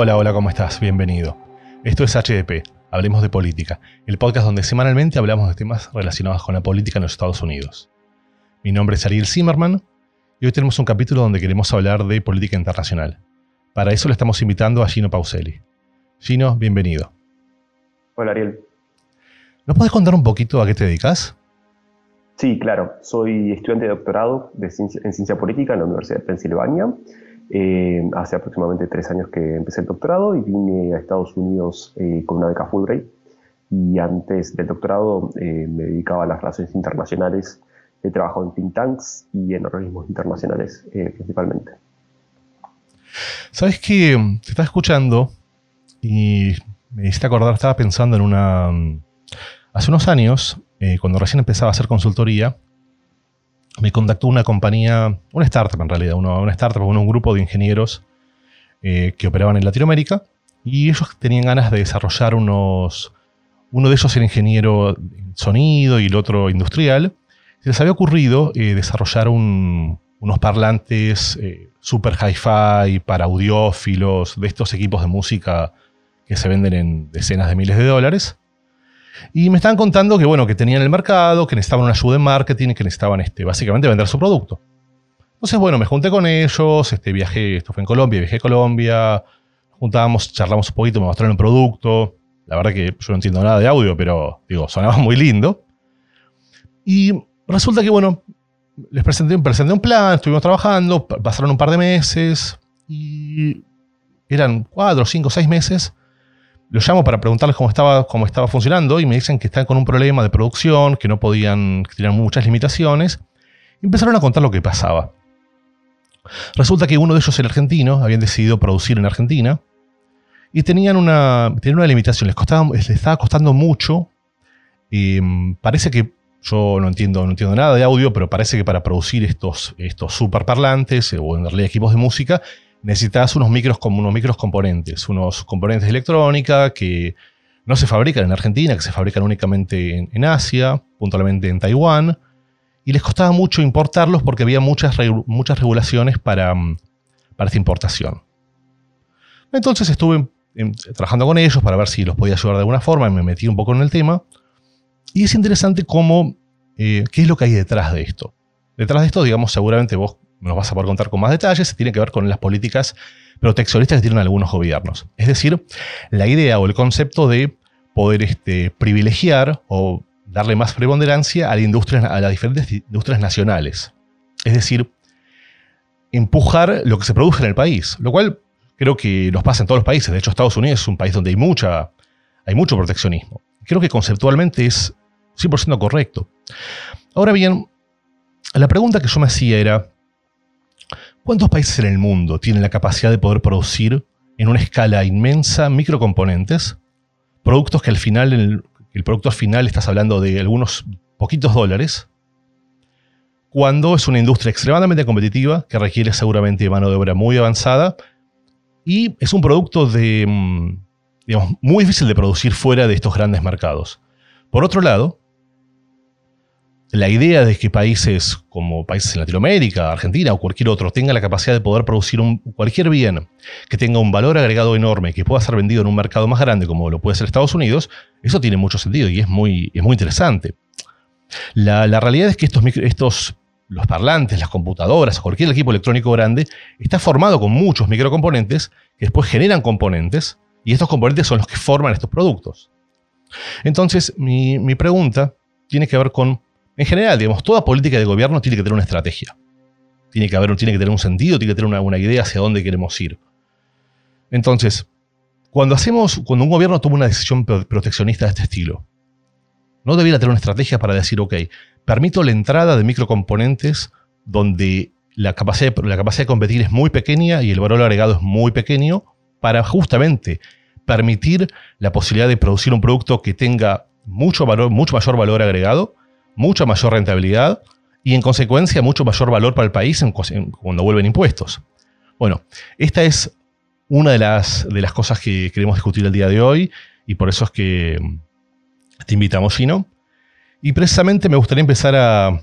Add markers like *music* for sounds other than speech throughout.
Hola, hola, ¿cómo estás? Bienvenido. Esto es HDP, Hablemos de Política, el podcast donde semanalmente hablamos de temas relacionados con la política en los Estados Unidos. Mi nombre es Ariel Zimmerman y hoy tenemos un capítulo donde queremos hablar de política internacional. Para eso le estamos invitando a Gino Pauselli. Gino, bienvenido. Hola Ariel. ¿Nos podés contar un poquito a qué te dedicas? Sí, claro. Soy estudiante de doctorado de en ciencia política en la Universidad de Pensilvania eh, hace aproximadamente tres años que empecé el doctorado y vine a Estados Unidos eh, con una beca Fulbright. Y antes del doctorado eh, me dedicaba a las relaciones internacionales. He trabajado en think tanks y en organismos internacionales principalmente. Sabes que te estaba escuchando y me hiciste acordar, estaba pensando en una. Hace unos años, cuando recién empezaba a hacer consultoría, me contactó una compañía, una startup en realidad, una, startup, un grupo de ingenieros eh, que operaban en Latinoamérica y ellos tenían ganas de desarrollar unos... Uno de ellos era ingeniero en sonido y el otro industrial. Se les había ocurrido eh, desarrollar unos parlantes eh, super hi-fi para audiófilos, de estos equipos de música que se venden en decenas de miles de dólares. Y me estaban contando que, bueno, que tenían el mercado, que necesitaban una ayuda en marketing, que necesitaban este, básicamente vender su producto. Entonces, bueno, me junté con ellos, este, viajé, esto fue en Colombia, viajé a Colombia, juntábamos, charlamos un poquito, me mostraron el producto. La verdad que yo no entiendo nada de audio, pero digo, sonaba muy lindo. Y resulta que, bueno, les presenté, presenté un plan, estuvimos trabajando, pasaron un par de meses y eran cuatro, cinco, seis meses los llamo para preguntarles cómo estaba, cómo estaba funcionando y me dicen que están con un problema de producción, que no podían, que tenían muchas limitaciones. Empezaron a contar lo que pasaba. Resulta que uno de ellos era argentino, habían decidido producir en Argentina y tenían una, tenían una limitación, les, costaba, les estaba costando mucho. Mm, parece que yo no entiendo, no entiendo nada de audio, pero parece que para producir estos, estos super parlantes o en realidad equipos de música necesitas unos micros, unos micros componentes, unos componentes de electrónica que no se fabrican en Argentina, que se fabrican únicamente en, Asia, puntualmente en Taiwán, y les costaba mucho importarlos porque había muchas, muchas regulaciones para, mm, para esta importación. Entonces estuve trabajando con ellos para ver si los podía ayudar de alguna forma, y me metí un poco en el tema, y es interesante cómo, eh, qué es lo que hay detrás de esto. Detrás de esto, digamos, seguramente vos nos vas a poder contar con más detalles, tiene que ver con las políticas proteccionistas que tienen algunos gobiernos. Es decir, la idea o el concepto de poder este, privilegiar o darle más preponderancia a, a las diferentes industrias nacionales. Es decir, empujar lo que se produce en el país, lo cual creo que nos pasa en todos los países. De hecho, Estados Unidos es un país donde hay, mucha, hay mucho proteccionismo. Creo que conceptualmente es 100% correcto. Ahora bien, la pregunta que yo me hacía era, ¿Cuántos países en el mundo tienen la capacidad de poder producir en una escala inmensa microcomponentes? Productos que al final, el, producto final estás hablando de algunos poquitos dólares, cuando es una industria extremadamente competitiva que requiere seguramente mano de obra muy avanzada y es un producto de, mm, digamos, muy difícil de producir fuera de estos grandes mercados. Por otro lado, la idea de que países como países en Latinoamérica, Argentina o cualquier otro tengan la capacidad de poder producir cualquier bien que tenga un valor agregado enorme, que pueda ser vendido en un mercado más grande como lo puede ser Estados Unidos, eso tiene mucho sentido y es muy, es muy interesante. La, realidad es que estos, estos, los parlantes, las computadoras, cualquier equipo electrónico grande, está formado con muchos microcomponentes que después generan componentes y estos componentes son los que forman estos productos. Entonces, mi, mi pregunta tiene que ver con en general, digamos, toda política de gobierno tiene que tener una estrategia. Tiene que, tener un sentido, tiene que tener una, idea hacia dónde queremos ir. Entonces, cuando hacemos, cuando un gobierno toma una decisión proteccionista de este estilo, no debería tener una estrategia para decir, ok, permito la entrada de microcomponentes donde la capacidad, la capacidad de competir es muy pequeña y el valor agregado es muy pequeño, para justamente permitir la posibilidad de producir un producto que tenga mucho, valor, mucho mayor valor agregado mucha mayor rentabilidad y en consecuencia mucho mayor valor para el país cuando vuelven impuestos. Bueno, esta es una de las, de las cosas que queremos discutir el día de hoy y por eso es que te invitamos, Gino. Y precisamente me gustaría empezar a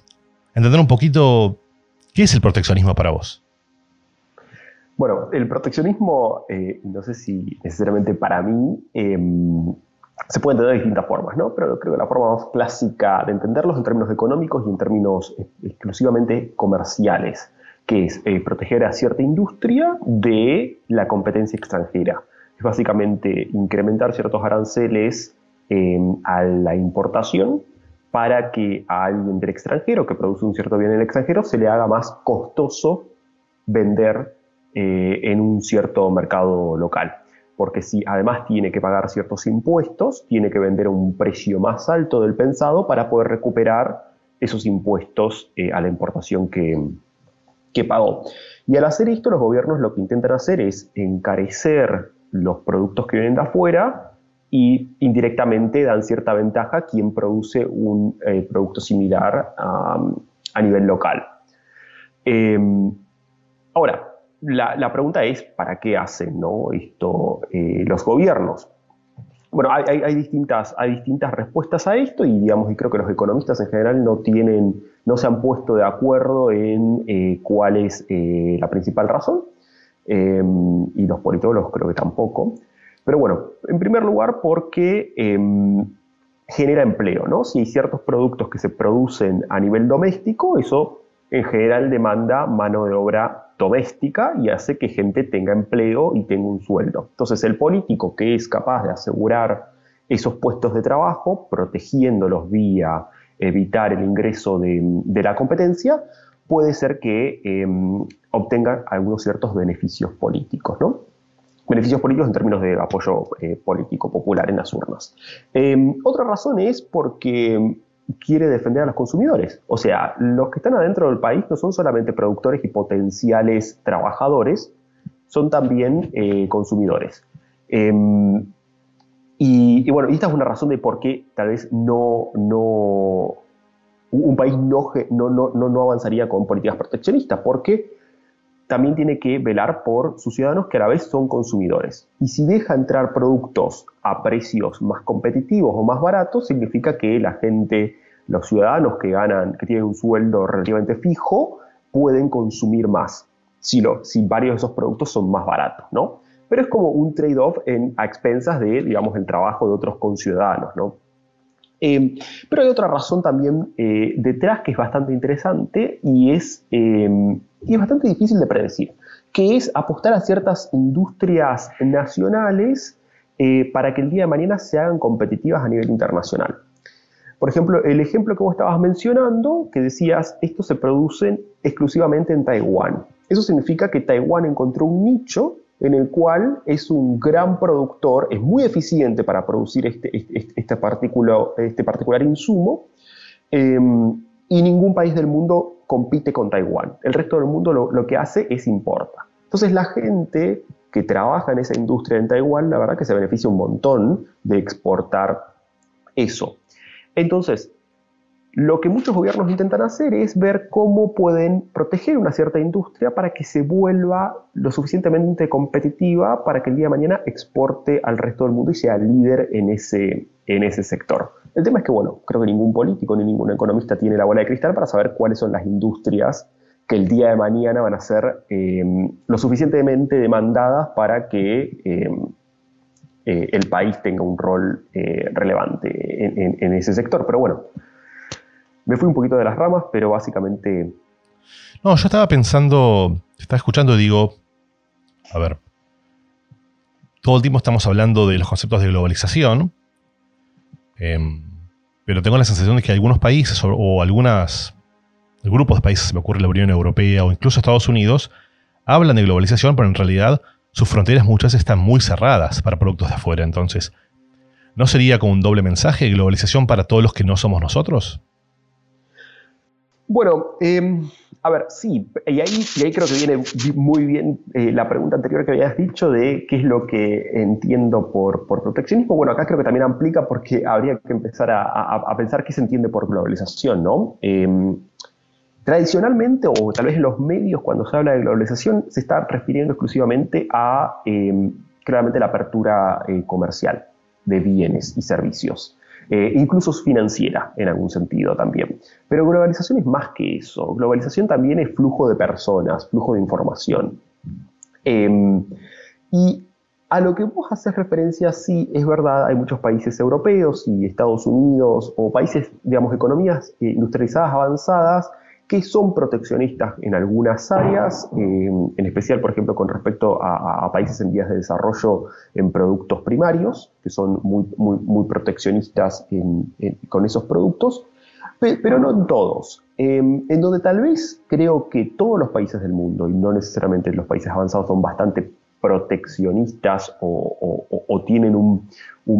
entender un poquito qué es el proteccionismo para vos. Bueno, el proteccionismo, eh, no sé si necesariamente para mí, em, se puede entender de distintas formas, ¿no? Pero creo que la forma más clásica de entenderlos en términos económicos y en términos exclusivamente comerciales, que es eh, proteger a cierta industria de la competencia extranjera. Es básicamente incrementar ciertos aranceles em, a la importación para que a alguien del extranjero que produce un cierto bien en el extranjero se le haga más costoso vender eh, en un cierto mercado local. Porque si además tiene que pagar ciertos impuestos, tiene que vender a un precio más alto del pensado para poder recuperar esos impuestos eh, a la importación que, que pagó. Y al hacer esto, los gobiernos lo que intentan hacer es encarecer los productos que vienen de afuera y indirectamente dan cierta ventaja a quien produce un eh, producto similar a nivel local. Em, ahora, la, pregunta es, ¿para qué hacen ¿no? esto eh, los gobiernos? Bueno, hay, distintas, hay distintas respuestas a esto y, digamos, y creo que los economistas en general no, tienen, no se han puesto de acuerdo en eh, cuál es eh, la principal razón y los politólogos creo que tampoco. Pero bueno, en primer lugar porque em, genera empleo, ¿no? Si hay ciertos productos que se producen a nivel doméstico, eso en general demanda mano de obra doméstica y hace que gente tenga empleo y tenga un sueldo. Entonces el político que es capaz de asegurar esos puestos de trabajo, protegiéndolos vía evitar el ingreso de, la competencia, puede ser que em, obtenga algunos ciertos beneficios políticos, ¿no? Beneficios políticos en términos de apoyo eh, político popular en las urnas. Em, otra razón es porque quiere defender a los consumidores. O sea, los que están adentro del país no son solamente productores y potenciales trabajadores, son también eh, consumidores. Em, y, bueno, esta es una razón de por qué tal vez no, un país no, no avanzaría con políticas proteccionistas, porque también tiene que velar por sus ciudadanos que a la vez son consumidores. Y si deja entrar productos a precios más competitivos o más baratos, significa que la gente, los ciudadanos que ganan, que tienen un sueldo relativamente fijo, pueden consumir más si, si varios de esos productos son más baratos, ¿no? Pero es como un trade-off a expensas de, el trabajo de otros conciudadanos, ¿no? Eh, pero hay otra razón también eh, detrás que es bastante interesante y es, eh, y es bastante difícil de predecir, que es apostar a ciertas industrias nacionales para que el día de mañana se hagan competitivas a nivel internacional. Por ejemplo, el ejemplo que vos estabas mencionando, que decías, estos se producen exclusivamente en Taiwán. Eso significa que Taiwán encontró un nicho en el cual es un gran productor, es muy eficiente para producir este, este, este, este particular insumo, em, y ningún país del mundo compite con Taiwán. El resto del mundo lo, que hace es importa. Entonces la gente que trabaja en esa industria en Taiwán, la verdad que se beneficia un montón de exportar eso. Entonces, lo que muchos gobiernos intentan hacer es ver cómo pueden proteger una cierta industria para que se vuelva lo suficientemente competitiva para que el día de mañana exporte al resto del mundo y sea líder en ese, en ese sector. El tema es que, bueno, creo que ningún político ni ningún economista tiene la bola de cristal para saber cuáles son las industrias que el día de mañana van a ser em, lo suficientemente demandadas para que em, eh, el país tenga un rol eh, relevante en, en ese sector. Pero bueno, me fui un poquito de las ramas, pero básicamente... No, yo estaba pensando, estaba escuchando y digo, a ver, todo el tiempo estamos hablando de los conceptos de globalización, em, pero tengo la sensación de que algunos países o, algunos grupos de países, se me ocurre la Unión Europea o incluso Estados Unidos, hablan de globalización, pero en realidad sus fronteras muchas están muy cerradas para productos de afuera. Entonces, ¿no sería como un doble mensaje de globalización para todos los que no somos nosotros? Bueno, em, a ver, sí, y ahí, creo que viene muy bien eh, la pregunta anterior que habías dicho de qué es lo que entiendo por, proteccionismo. Bueno, acá creo que también aplica porque habría que empezar a, pensar qué se entiende por globalización, ¿no? Em, tradicionalmente, o tal vez en los medios, cuando se habla de globalización, se está refiriendo exclusivamente a, em, claramente, la apertura eh, comercial de bienes y servicios. Eh, incluso financiera en algún sentido también. Pero globalización es más que eso. Globalización también es flujo de personas, flujo de información. Em, y a lo que vos haces referencia, sí, es verdad, hay muchos países europeos y Estados Unidos o países, digamos, economías eh, industrializadas avanzadas que son proteccionistas en algunas áreas, em, en especial, por ejemplo, con respecto a, países en vías de desarrollo en productos primarios, que son muy, proteccionistas con esos productos, pero no en todos. Em, en donde tal vez creo que todos los países del mundo, y no necesariamente los países avanzados, son bastante proteccionistas o, tienen un,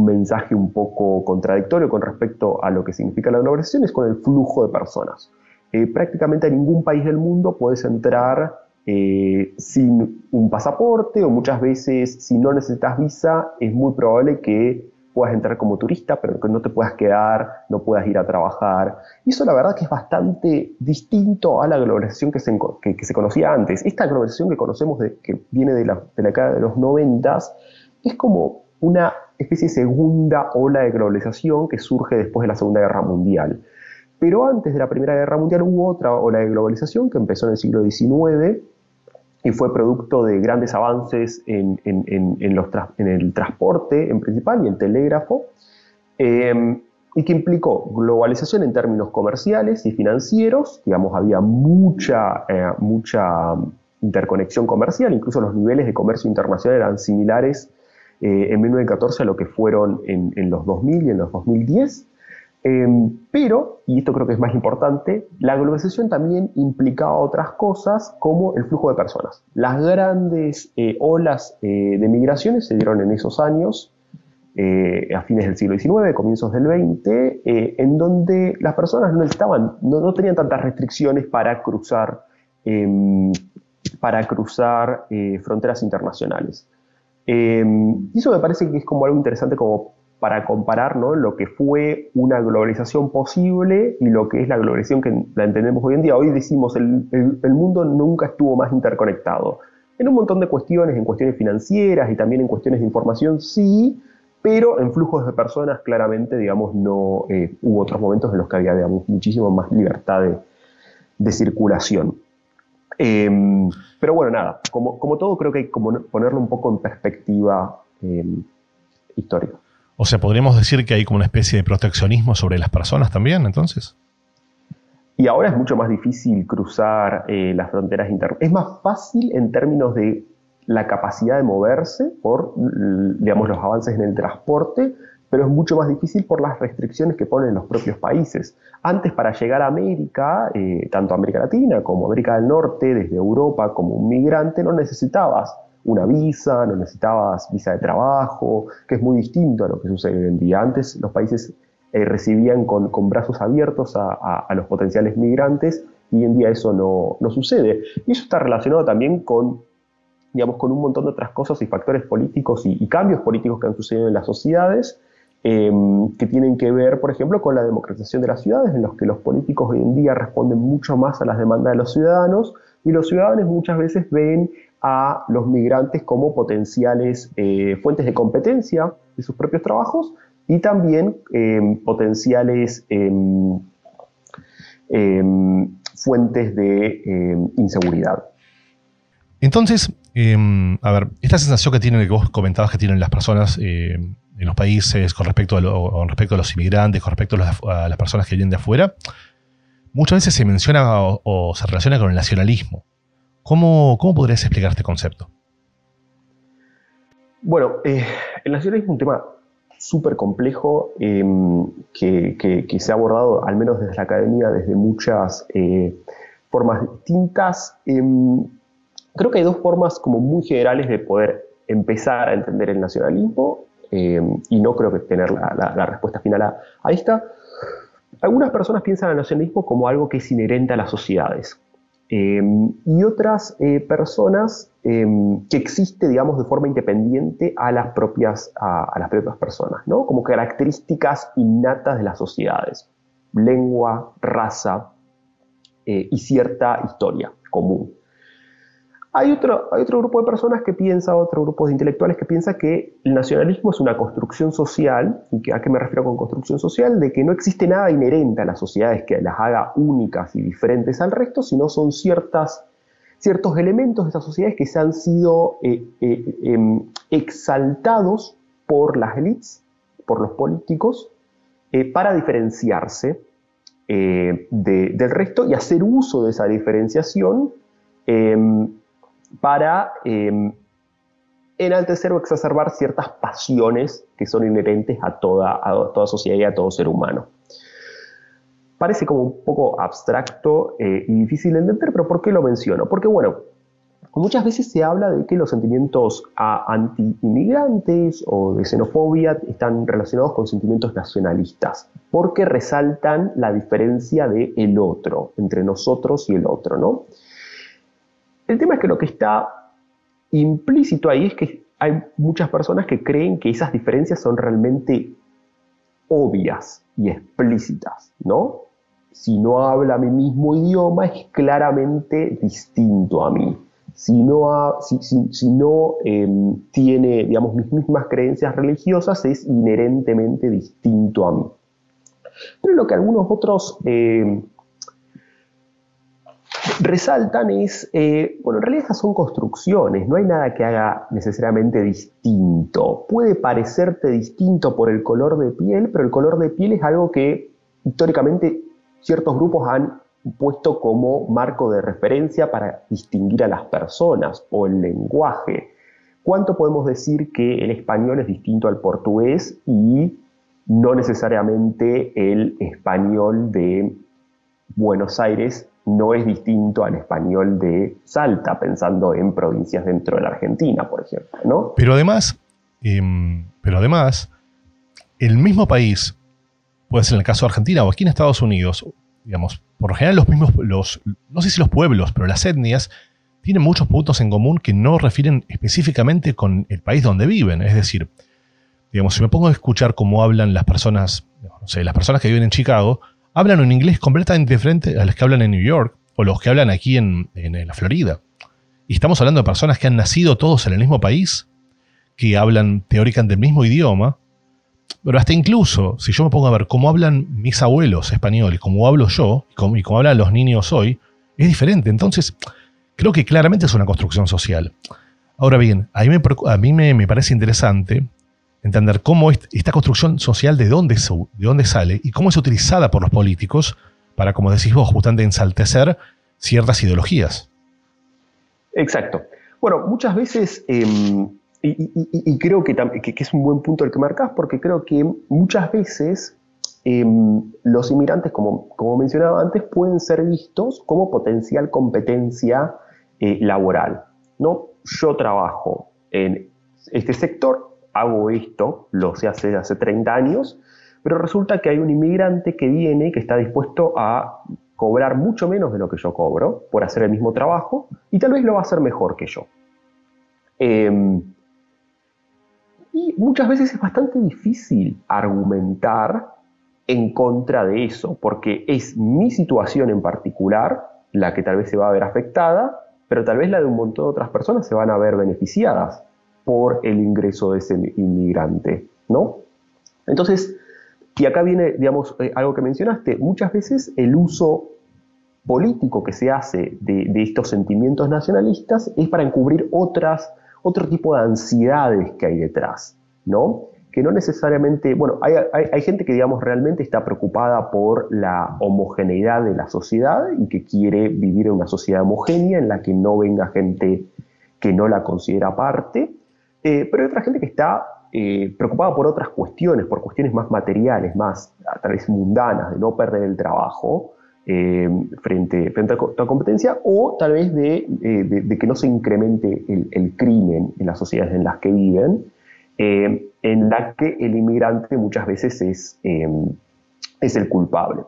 mensaje un poco contradictorio con respecto a lo que significa la globalización, es con el flujo de personas. Eh, prácticamente a ningún país del mundo puedes entrar eh, sin un pasaporte o muchas veces si no necesitas visa es muy probable que puedas entrar como turista, pero que no te puedas quedar, no puedas ir a trabajar. Y eso la verdad que es bastante distinto a la globalización que se, que, se conocía antes. Esta globalización que conocemos, de, que viene de la, de la década de los noventas, es como una especie de segunda ola de globalización que surge después de la Segunda Guerra Mundial. Pero antes de la Primera Guerra Mundial hubo otra ola de globalización que empezó en el siglo XIX y fue producto de grandes avances en, el transporte en principal y el telégrafo, em, y que implicó globalización en términos comerciales y financieros, digamos, había mucha, eh, mucha interconexión comercial, incluso los niveles de comercio internacional eran similares eh, en 1914 a lo que fueron en, en los 2000 y en los 2010. Em, pero, y esto creo que es más importante, la globalización también implicaba otras cosas como el flujo de personas. Las grandes eh, olas eh, de migraciones se dieron en esos años, eh, a fines del siglo XIX, comienzos del XX, en donde las personas no, estaban, no, tenían tantas restricciones para cruzar, em, para cruzar fronteras internacionales. Em, y eso me parece que es como algo interesante como para comparar lo que fue una globalización posible y lo que es la globalización que la entendemos hoy en día. Hoy decimos, el, el, mundo nunca estuvo más interconectado. En un montón de cuestiones, en cuestiones financieras y también en cuestiones de información, sí, pero en flujos de personas claramente, digamos, no eh, hubo otros momentos en los que había, digamos, muchísimo más libertad de, circulación. Em, pero bueno, nada, como, como, todo creo que hay que ponerlo un poco en perspectiva em, histórica. O sea, podríamos decir que hay como una especie de proteccionismo sobre las personas también, entonces. Y ahora es mucho más difícil cruzar eh, las fronteras internas. Es más fácil en términos de la capacidad de moverse por, digamos, los avances en el transporte, pero es mucho más difícil por las restricciones que ponen los propios países. Antes, para llegar a América, eh, tanto América Latina como América del Norte, desde Europa como un migrante, no necesitabas una visa, no necesitabas visa de trabajo, que es muy distinto a lo que sucede hoy en día. Antes los países eh, recibían con, brazos abiertos a, los potenciales migrantes y hoy en día eso no, sucede. Y eso está relacionado también con, digamos, con un montón de otras cosas y factores políticos y, cambios políticos que han sucedido en las sociedades. Em, que tienen que ver, por ejemplo, con la democratización de las ciudades, en los que los políticos hoy en día responden mucho más a las demandas de los ciudadanos y los ciudadanos muchas veces ven a los migrantes como potenciales eh, fuentes de competencia de sus propios trabajos y también em, potenciales em, em, fuentes de inseguridad. Entonces, a ver, esta sensación que tienen, que vos comentabas que tienen las personas en los países con respecto a, respecto a los inmigrantes, con respecto a, las personas que vienen de afuera, muchas veces se menciona o se relaciona con el nacionalismo. ¿Cómo, podrías explicar este concepto? Bueno, eh, el nacionalismo es un tema súper complejo em, que, se ha abordado, al menos desde la academia, desde muchas eh, formas distintas. Em, creo que hay dos formas como muy generales de poder empezar a entender el nacionalismo em, y no creo que tener la, respuesta final a, a, esta. Algunas personas piensan el nacionalismo como algo que es inherente a las sociedades, Em, y otras eh, personas em, que existe, digamos, de forma independiente a las propias, a, las propias personas, ¿no? Como características innatas de las sociedades, lengua, raza eh, y cierta historia común. Hay otro, hay otro grupo de personas que piensa, otro grupo de intelectuales que piensa que el nacionalismo es una construcción social, y a qué me refiero con construcción social, de que no existe nada inherente a las sociedades que las haga únicas y diferentes al resto, sino son ciertas ciertos elementos de estas sociedades que se han sido eh, eh, em, exaltados por las élites, por los políticos, eh, para diferenciarse del resto y hacer uso de esa diferenciación em, para em, enaltecer o exacerbar ciertas pasiones que son inherentes a toda, a toda sociedad y a todo ser humano. Parece como un poco abstracto eh, y difícil de entender, pero ¿por qué lo menciono? Porque, bueno, muchas veces se habla de que los sentimientos anti-inmigrantes o de xenofobia están relacionados con sentimientos nacionalistas, porque resaltan la diferencia de el otro, entre nosotros y el otro, ¿no? El tema es que lo que está implícito ahí es que hay muchas personas que creen que esas diferencias son realmente obvias y explícitas, ¿no? Si no habla mi mismo idioma es claramente distinto a mí. Si no, em, tiene, digamos, mis mismas creencias religiosas es inherentemente distinto a mí. Pero lo que algunos otros em, resaltan es, eh, bueno, en realidad son construcciones, no hay nada que haga necesariamente distinto. Puede parecerte distinto por el color de piel, pero el color de piel es algo que históricamente ciertos grupos han puesto como marco de referencia para distinguir a las personas o el lenguaje. ¿Cuánto podemos decir que el español es distinto al portugués y no necesariamente el español de Buenos Aires no es distinto al español de Salta, pensando en provincias dentro de la Argentina, por ejemplo, ¿no? Pero además, em, pero además, el mismo país, puede ser en el caso de Argentina o aquí en Estados Unidos, digamos, por lo general los mismos, los, no sé si los pueblos, pero las etnias, tienen muchos puntos en común que no refieren específicamente con el país donde viven. Es decir, digamos, si me pongo a escuchar cómo hablan las personas, no sé, las personas que viven en Chicago, hablan un inglés completamente diferente a los que hablan en New York o los que hablan aquí en, la Florida. Y estamos hablando de personas que han nacido todos en el mismo país, que hablan teóricamente el mismo idioma, pero hasta incluso, si yo me pongo a ver cómo hablan mis abuelos españoles, cómo hablo yo, y cómo, hablan los niños hoy, es diferente. Entonces, creo que claramente es una construcción social. Ahora bien, a mí me, a mí me parece interesante entender cómo esta construcción social de dónde, de dónde sale y cómo es utilizada por los políticos para, como decís vos, justamente ensaltecer ciertas ideologías. Exacto. Bueno, muchas veces, em, y, creo que, es un buen punto el que marcas, porque creo que muchas veces em, los inmigrantes, como, como, mencionaba antes, pueden ser vistos como potencial competencia eh, laboral. ¿no? Yo trabajo en este sector, hago esto, lo sé hace, hace 30 años, pero resulta que hay un inmigrante que viene que está dispuesto a cobrar mucho menos de lo que yo cobro por hacer el mismo trabajo y tal vez lo va a hacer mejor que yo. Em, y muchas veces es bastante difícil argumentar en contra de eso, porque es mi situación en particular la que tal vez se va a ver afectada, pero tal vez la de un montón de otras personas se van a ver beneficiadas por el ingreso de ese inmigrante, ¿no? Entonces, y acá viene, digamos, eh, algo que mencionaste, muchas veces el uso político que se hace de, estos sentimientos nacionalistas es para encubrir otras, otro tipo de ansiedades que hay detrás, ¿no? Que no necesariamente, bueno, hay, hay gente que, digamos, realmente está preocupada por la homogeneidad de la sociedad y que quiere vivir en una sociedad homogénea en la que no venga gente que no la considera parte, eh, pero hay otra gente que está eh, preocupada por otras cuestiones, por cuestiones más materiales, más a través mundanas, de no perder el trabajo eh, frente, frente a la competencia, o tal vez de, que no se incremente el, crimen en las sociedades en las que viven, en la que el inmigrante muchas veces es, es el culpable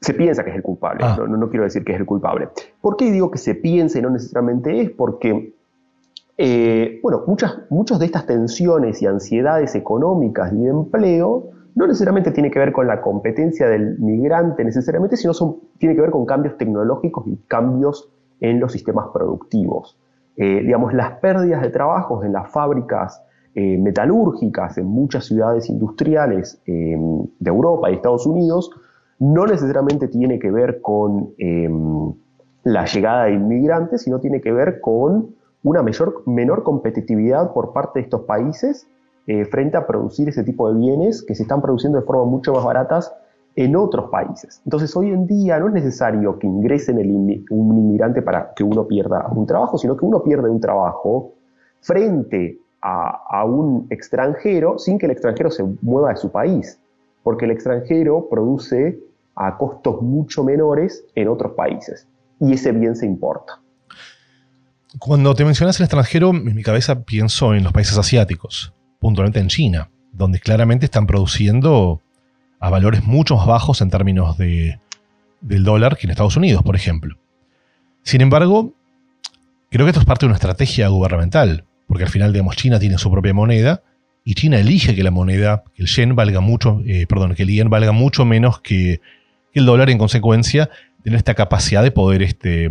se piensa que es el culpable, ah. no, no, quiero decir que es el culpable. ¿Por qué digo que se piensa y no necesariamente es? Porque eh, bueno, muchas, muchas de estas tensiones y ansiedades económicas y de empleo no necesariamente tiene que ver con la competencia del migrante necesariamente, sino son, tiene que ver con cambios tecnológicos y cambios en los sistemas productivos. Eh, digamos, las pérdidas de trabajos en las fábricas eh, metalúrgicas en muchas ciudades industriales de Europa y Estados Unidos no necesariamente tiene que ver con la llegada de inmigrantes, sino tiene que ver con una menor competitividad por parte de estos países eh, frente a producir ese tipo de bienes que se están produciendo de forma mucho más baratas en otros países. Entonces hoy en día no es necesario que ingrese el un inmigrante para que uno pierda un trabajo, sino que uno pierde un trabajo frente a, a un extranjero sin que el extranjero se mueva de su país, porque el extranjero produce a costos mucho menores en otros países y ese bien se importa. Cuando te mencionas el extranjero, en mi cabeza pienso en los países asiáticos, puntualmente en China, donde claramente están produciendo a valores mucho más bajos en términos de, del dólar que en Estados Unidos, por ejemplo. Sin embargo, creo que esto es parte de una estrategia gubernamental, porque al final, digamos, China tiene su propia moneda y China elige que la moneda, que el yen valga mucho, eh, perdón, que el yen valga mucho menos que, el dólar, en consecuencia, tiene esta capacidad de poder, este,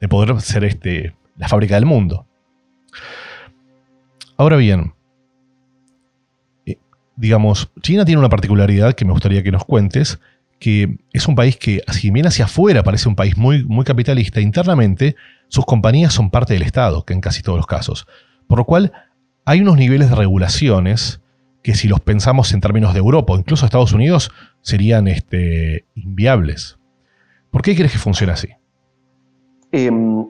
de poder ser este, la fábrica del mundo. Ahora bien, eh, digamos, China tiene una particularidad que me gustaría que nos cuentes, que es un país que, si bien hacia afuera parece un país muy, muy capitalista, internamente sus compañías son parte del Estado, que en casi todos los casos. Por lo cual, hay unos niveles de regulaciones que si los pensamos en términos de Europa o incluso Estados Unidos, serían este, inviables. ¿Por qué crees que funciona así? Em,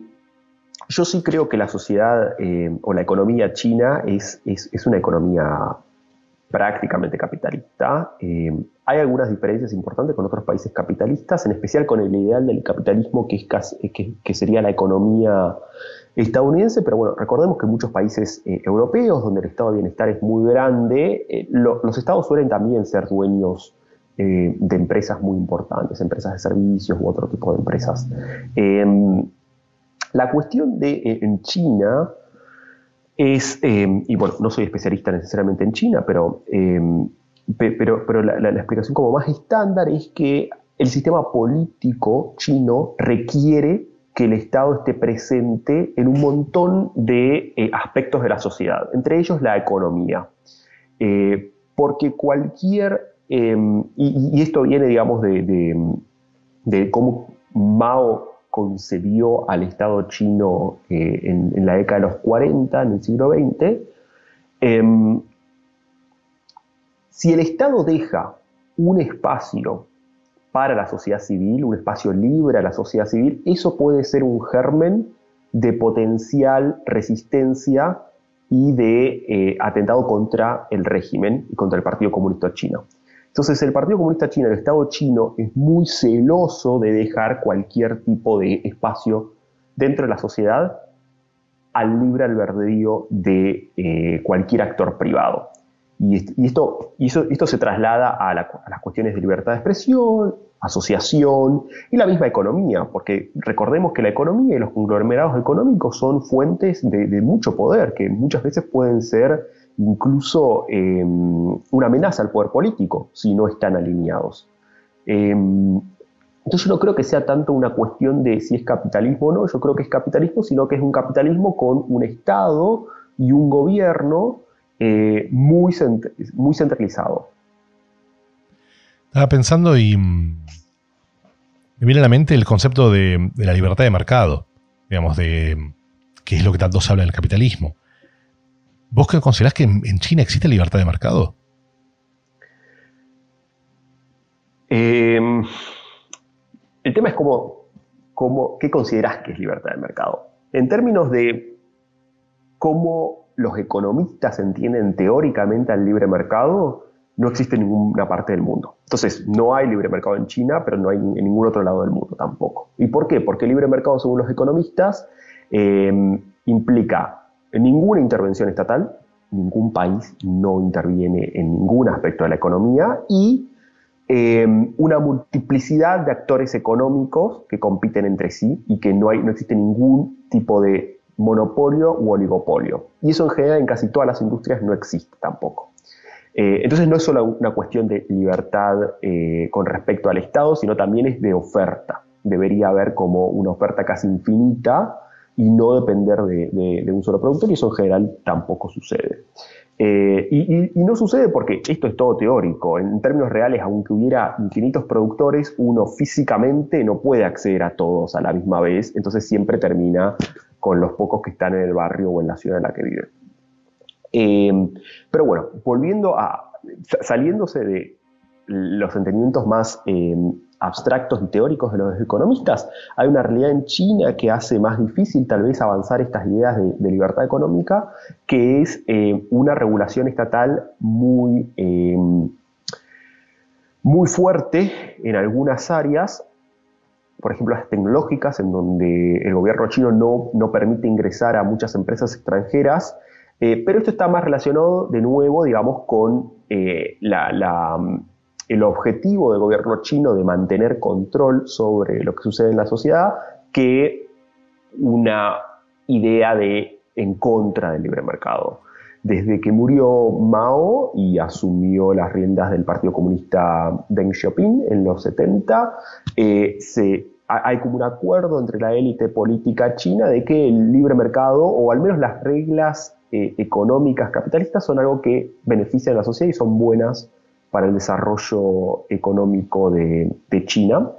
yo sí creo que la sociedad em, o la economía china es, es, una economía prácticamente capitalista. Em, hay algunas diferencias importantes con otros países capitalistas, en especial con el ideal del capitalismo que, es, que, sería la economía estadounidense, pero bueno, recordemos que muchos países eh, europeos, donde el estado de bienestar es muy grande, eh, los estados suelen también ser dueños eh, de empresas muy importantes, empresas de servicios u otro tipo de empresas. La cuestión de en China es, em, y bueno, no soy especialista necesariamente en China, pero, em, pero, pero la, explicación como más estándar es que el sistema político chino requiere que el Estado esté presente en un montón de eh, aspectos de la sociedad, entre ellos la economía. Eh, porque cualquier, em, y, esto viene, digamos, de, cómo Mao concebió al Estado chino eh, en, la década de los 40, en el siglo XX, em, si el Estado deja un espacio para la sociedad civil, un espacio libre a la sociedad civil, eso puede ser un germen de potencial resistencia y de eh, atentado contra el régimen y contra el Partido Comunista Chino. Entonces el Partido Comunista Chino, el Estado chino, es muy celoso de dejar cualquier tipo de espacio dentro de la sociedad al libre albedrío de eh, cualquier actor privado. Y, esto, esto, se traslada a, a, las cuestiones de libertad de expresión, asociación y la misma economía, porque recordemos que la economía y los conglomerados económicos son fuentes de, mucho poder, que muchas veces pueden ser incluso em, una amenaza al poder político si no están alineados. Em, entonces yo no creo que sea tanto una cuestión de si es capitalismo o no, yo creo que es capitalismo, sino que es un capitalismo con un Estado y un gobierno eh, muy, muy centralizado. Estaba pensando y me viene a la mente el concepto de, la libertad de mercado, digamos, de qué es lo que tanto se habla en el capitalismo. ¿Vos qué considerás que en, China existe libertad de mercado? Em, el tema es cómo, cómo, qué considerás que es libertad de mercado. En términos de cómo los economistas entienden teóricamente al libre mercado, no existe en ninguna parte del mundo. Entonces, no hay libre mercado en China, pero no hay en ningún otro lado del mundo tampoco. ¿Y por qué? Porque el libre mercado, según los economistas, eh, implica ninguna intervención estatal, ningún país no interviene en ningún aspecto de la economía y eh, una multiplicidad de actores económicos que compiten entre sí y que no, hay, no existe ningún tipo de monopolio u oligopolio. Y eso en general en casi todas las industrias no existe tampoco. Eh, entonces no es solo una cuestión de libertad eh, con respecto al Estado, sino también es de oferta. Debería haber como una oferta casi infinita y no depender de, un solo productor, y eso en general tampoco sucede. Eh, y, no sucede porque esto es todo teórico. En términos reales, aunque hubiera infinitos productores, uno físicamente no puede acceder a todos a la misma vez, entonces siempre termina con los pocos que están en el barrio o en la ciudad en la que vive. Eh, pero bueno, volviendo a, saliéndose de los entendimientos más eh, abstractos y teóricos de los economistas, hay una realidad en China que hace más difícil tal vez avanzar estas ideas de, libertad económica, que es eh, una regulación estatal muy, eh, muy fuerte en algunas áreas, por ejemplo las tecnológicas, en donde el gobierno chino no, no permite ingresar a muchas empresas extranjeras, pero esto está más relacionado de nuevo, digamos, con la el objetivo del gobierno chino de mantener control sobre lo que sucede en la sociedad que una idea de en contra del libre mercado. Desde que murió Mao y asumió las riendas del Partido Comunista Deng Xiaoping en los 70, eh, hay como un acuerdo entre la élite política china de que el libre mercado, o al menos las reglas eh, económicas capitalistas, son algo que benefician a la sociedad y son buenas para el desarrollo económico de, China.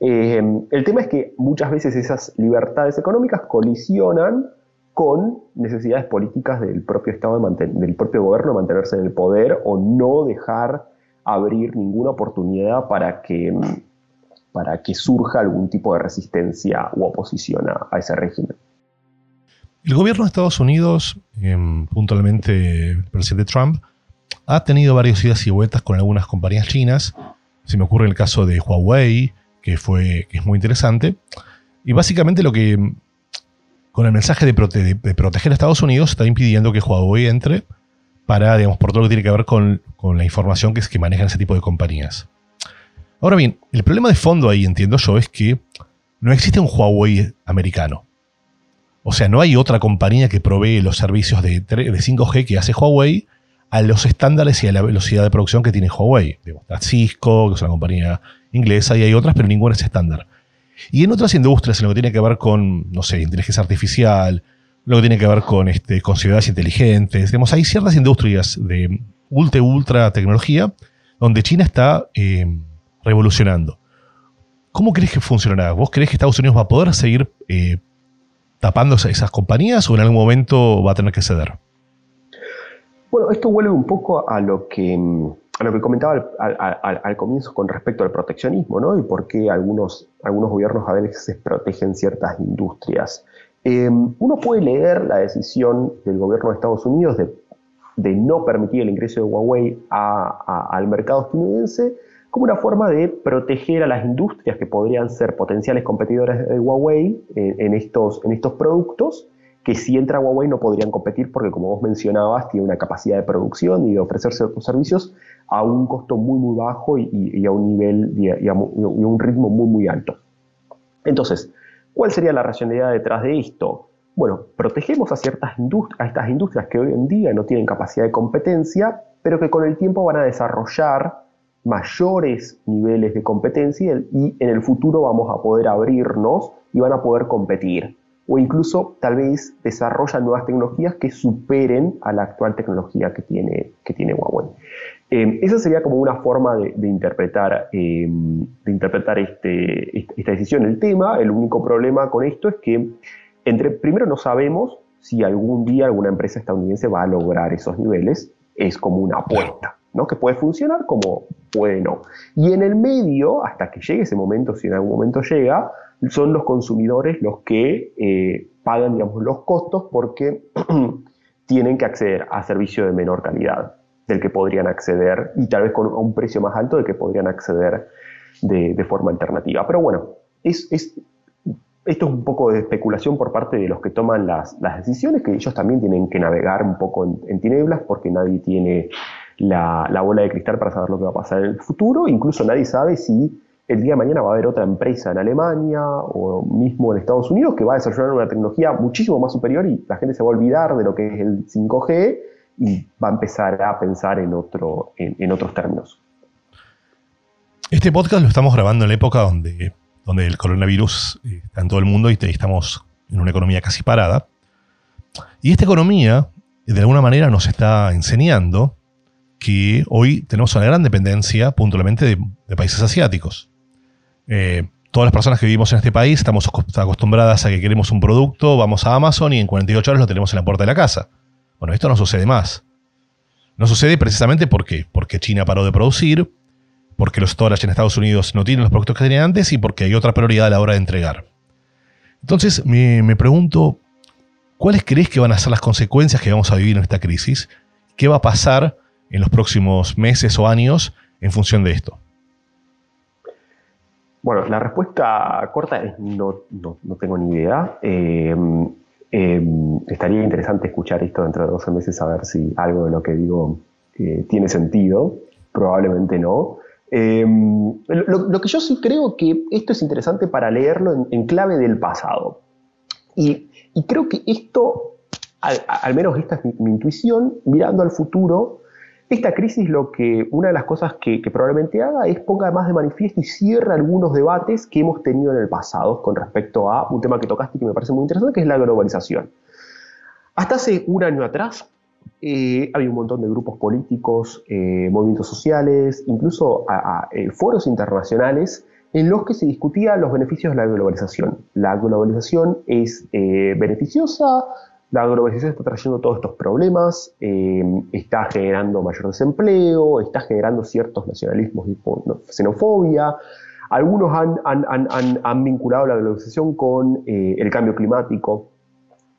Eh, el tema es que muchas veces esas libertades económicas colisionan con necesidades políticas del propio Estado, del propio gobierno de mantenerse en el poder o no dejar abrir ninguna oportunidad para que, para que surja algún tipo de resistencia u oposición a, ese régimen. El gobierno de Estados Unidos, em, puntualmente el presidente Trump, ha tenido varias idas y vueltas con algunas compañías chinas. Se me ocurre el caso de Huawei, que, fue, que es muy interesante. Y básicamente lo que, con el mensaje de, proteger a Estados Unidos, está impidiendo que Huawei entre para, digamos, por todo lo que tiene que ver con, la información que, es, que manejan ese tipo de compañías. Ahora bien, el problema de fondo ahí, entiendo yo, es que no existe un Huawei americano. O sea, no hay otra compañía que provee los servicios de, de 5G que hace Huawei a los estándares y a la velocidad de producción que tiene Huawei. Está Cisco, que es una compañía inglesa, y hay otras, pero ninguna es estándar. Y en otras industrias, en lo que tiene que ver con, no sé, inteligencia artificial, lo que tiene que ver con, este, con ciudades inteligentes, digamos, hay ciertas industrias de ultra, ultra tecnología donde China está eh, revolucionando. ¿Cómo crees que funcionará? ¿Vos crees que Estados Unidos va a poder seguir eh, tapando esas compañías o en algún momento va a tener que ceder? Bueno, esto vuelve un poco a lo que, mm, lo que comentaba al, comienzo con respecto al proteccionismo, ¿no? Y por qué algunos, algunos gobiernos a veces protegen ciertas industrias. Em, uno puede leer la decisión del gobierno de Estados Unidos de, no permitir el ingreso de Huawei al mercado estadounidense como una forma de proteger a las industrias que podrían ser potenciales competidores de Huawei eh, en, estos, en estos productos que si entra Huawei no podrían competir porque, como vos mencionabas, tiene una capacidad de producción y de ofrecer ciertos servicios a un costo muy, muy bajo y, a un nivel y a, un ritmo muy, muy alto. Entonces, ¿cuál sería la racionalidad detrás de esto? Bueno, protegemos a, ciertas a estas industrias que hoy en día no tienen capacidad de competencia, pero que con el tiempo van a desarrollar mayores niveles de competencia y en el futuro vamos a poder abrirnos y van a poder competir o incluso tal vez desarrollan nuevas tecnologías que superen a la actual tecnología que tiene, que tiene Huawei. Eh, esa sería como una forma de, interpretar, eh, de interpretar este, esta decisión. El tema, el único problema con esto es que entre, primero no sabemos si algún día alguna empresa estadounidense va a lograr esos niveles, es como una apuesta. ¿No? que puede funcionar como puede no. Y en el medio, hasta que llegue ese momento, si en algún momento llega, son los consumidores los que eh, pagan digamos, los costos porque *clears throat* tienen que acceder a servicio de menor calidad del que podrían acceder y tal vez con un precio más alto del que podrían acceder de, forma alternativa. Pero bueno, es, esto es un poco de especulación por parte de los que toman las, decisiones, que ellos también tienen que navegar un poco en tinieblas porque nadie tiene la, la, bola de cristal para saber lo que va a pasar en el futuro. Incluso nadie sabe si el día de mañana va a haber otra empresa en Alemania o mismo en Estados Unidos que va a desarrollar una tecnología muchísimo más superior y la gente se va a olvidar de lo que es el 5G y va a empezar a pensar en, otro, en, otros términos. Este podcast lo estamos grabando en la época donde, donde el coronavirus está en todo el mundo y estamos en una economía casi parada. Y esta economía, de alguna manera, nos está enseñando que hoy tenemos una gran dependencia puntualmente de, países asiáticos. Eh, todas las personas que vivimos en este país estamos acostumbradas a que queremos un producto, vamos a Amazon y en 48 horas lo tenemos en la puerta de la casa. Bueno, esto no sucede más. No sucede precisamente porque, China paró de producir, porque los storage en Estados Unidos no tienen los productos que tenían antes y porque hay otra prioridad a la hora de entregar. Entonces me, pregunto, ¿cuáles crees que van a ser las consecuencias que vamos a vivir en esta crisis? ¿Qué va a pasar en los próximos meses o años en función de esto? Bueno, la respuesta corta es no, tengo ni idea. Eh, Em, estaría interesante escuchar esto dentro de 12 meses, a ver si algo de lo que digo eh, tiene sentido. Probablemente no. Lo, que yo sí creo que esto es interesante para leerlo en, clave del pasado. Y, creo que esto, al, menos esta es mi intuición, mirando al futuro, esta crisis lo que, una de las cosas que, probablemente haga es ponga más de manifiesto y cierre algunos debates que hemos tenido en el pasado con respecto a un tema que tocaste y que me parece muy interesante, que es la globalización. Hasta hace un año atrás eh, había un montón de grupos políticos, eh, movimientos sociales, incluso eh, foros internacionales en los que se discutía los beneficios de la globalización. La globalización es beneficiosa, la globalización está trayendo todos estos problemas, eh, está generando mayor desempleo, está generando ciertos nacionalismos y xenofobia. Algunos han, vinculado la globalización con eh, el cambio climático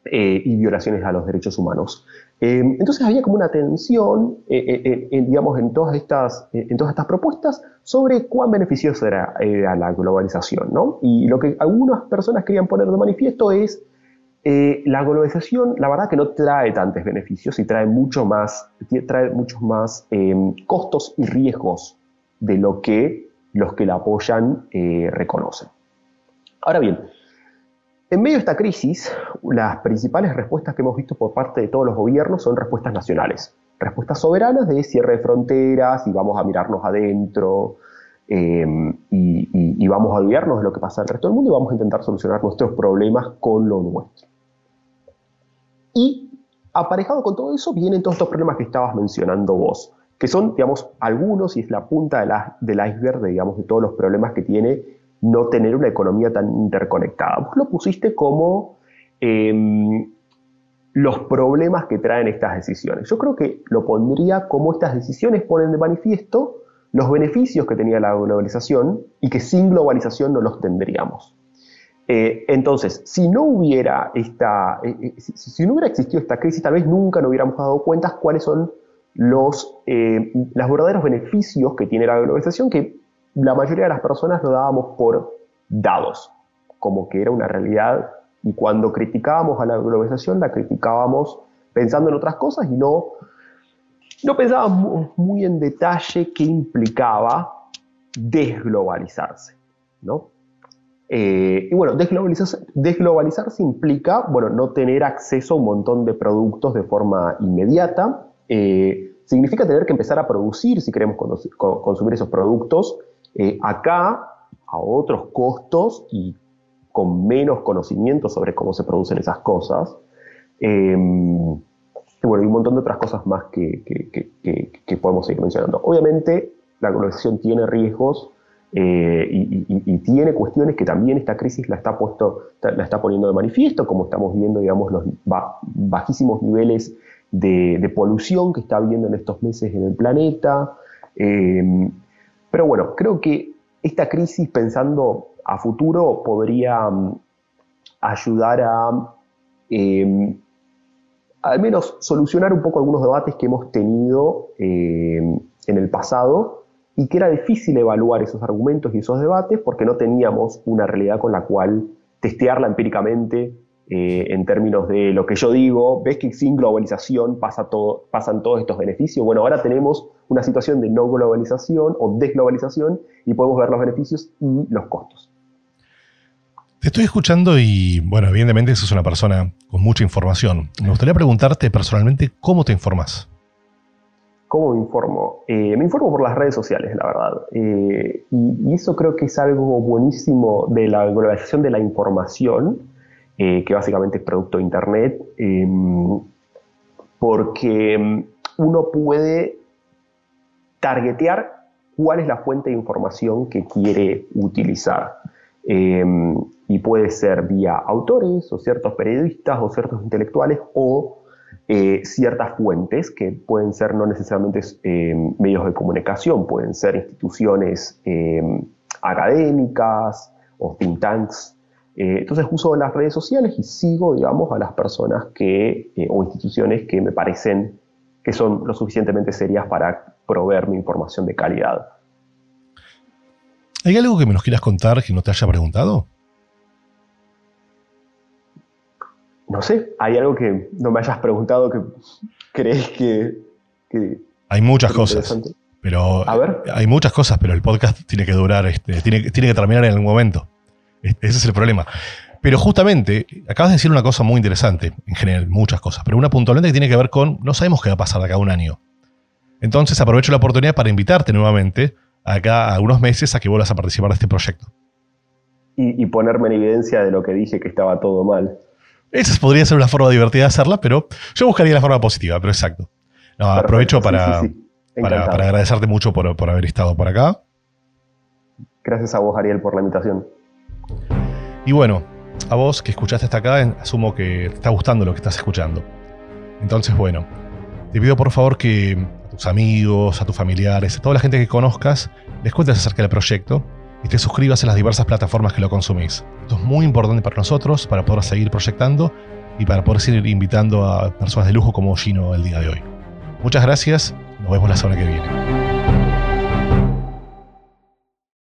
eh, y violaciones a los derechos humanos. entonces había como una tensión, digamos, en todas, estas, en todas estas propuestas sobre cuán beneficiosa era, era la globalización. ¿no? Y lo que algunas personas querían poner de manifiesto es eh, la globalización, la verdad que no trae tantos beneficios y trae, mucho más, trae muchos más em, costos y riesgos de lo que los que la apoyan eh, reconocen. Ahora bien, en medio de esta crisis, las principales respuestas que hemos visto por parte de todos los gobiernos son respuestas nacionales, respuestas soberanas de cierre de fronteras y vamos a mirarnos adentro, em, y, y, vamos a olvidarnos de lo que pasa en el resto del mundo y vamos a intentar solucionar nuestros problemas con lo nuestro. Y aparejado con todo eso vienen todos estos problemas que estabas mencionando vos, que son, digamos, algunos y es la punta de la, del iceberg, de, digamos, de todos los problemas que tiene no tener una economía tan interconectada. Vos lo pusiste como em, los problemas que traen estas decisiones. Yo creo que lo pondría como estas decisiones ponen de manifiesto los beneficios que tenía la globalización y que sin globalización no los tendríamos. Eh, entonces, si no hubiera esta, eh, eh, si, no hubiera existido esta crisis, tal vez nunca nos hubiéramos dado cuenta cuáles son los, verdaderos beneficios que tiene la globalización, que la mayoría de las personas lo dábamos por dados, como que era una realidad, y cuando criticábamos a la globalización, la criticábamos pensando en otras cosas y no, no pensábamos muy en detalle qué implicaba desglobalizarse, ¿no? Eh, y bueno, desglobalizarse, implica bueno, no tener acceso a un montón de productos de forma inmediata. Eh, significa tener que empezar a producir si queremos consumir esos productos eh, acá a otros costos y con menos conocimiento sobre cómo se producen esas cosas. Em, y bueno, y un montón de otras cosas más que, que podemos seguir mencionando. Obviamente, la globalización tiene riesgos eh, y, tiene cuestiones que también esta crisis la está, poniendo de manifiesto, como estamos viendo, digamos, los bajísimos niveles de, polución que está habiendo en estos meses en el planeta. Em, pero bueno, creo que esta crisis, pensando a futuro, podría mm, ayudar a em, al menos solucionar un poco algunos debates que hemos tenido em, en el pasado y que era difícil evaluar esos argumentos y esos debates porque no teníamos una realidad con la cual testearla empíricamente eh, en términos de lo que yo digo, ves que sin globalización pasa pasan todos estos beneficios. Bueno, ahora tenemos una situación de no globalización o desglobalización y podemos ver los beneficios y los costos. Te estoy escuchando y, bueno, evidentemente sos una persona con mucha información. Me gustaría preguntarte personalmente cómo te informas. ¿Cómo me informo? Eh, me informo por las redes sociales, la verdad. Eh, y, eso creo que es algo buenísimo de la globalización de la información, eh, que básicamente es producto de Internet, em, porque em, uno puede targetear cuál es la fuente de información que quiere utilizar. Em, y puede ser vía autores o ciertos periodistas o ciertos intelectuales o eh, ciertas fuentes que pueden ser no necesariamente medios de comunicación, pueden ser instituciones académicas o think tanks eh, entonces uso las redes sociales y sigo, digamos, a las personas que, eh, o instituciones que me parecen que son lo suficientemente serias para proveerme información de calidad. ¿Hay algo que me nos quieras contar que no te haya preguntado? No sé, hay algo que no me hayas preguntado que crees que... hay muchas cosas. Pero a ver. hay muchas cosas, pero el podcast tiene que durar, este, tiene, tiene que terminar en algún momento. Ese es el problema. Pero justamente, acabas de decir una cosa muy interesante, en general, muchas cosas, pero una puntualmente que tiene que ver con, no sabemos qué va a pasar de acá a un año. Entonces aprovecho la oportunidad para invitarte nuevamente acá a algunos meses a que vuelvas a participar de este proyecto. Y, ponerme en evidencia de lo que dije que estaba todo mal. Esa podría ser una forma divertida de hacerla, pero yo buscaría la forma positiva, pero exacto. aprovecho para, para, agradecerte mucho por, por haber estado por acá. Gracias a vos, Ariel, por la invitación. Y bueno, a vos que escuchaste hasta acá, asumo que te está gustando lo que estás escuchando. Entonces, bueno, te pido por favor que a tus amigos, a tus familiares, a toda la gente que conozcas, les cuentes acerca del proyecto y te suscribas en las diversas plataformas que lo consumís. Esto es muy importante para nosotros, para poder seguir proyectando y para poder seguir invitando a personas de lujo como Gino el día de hoy. Muchas gracias, nos vemos la semana que viene.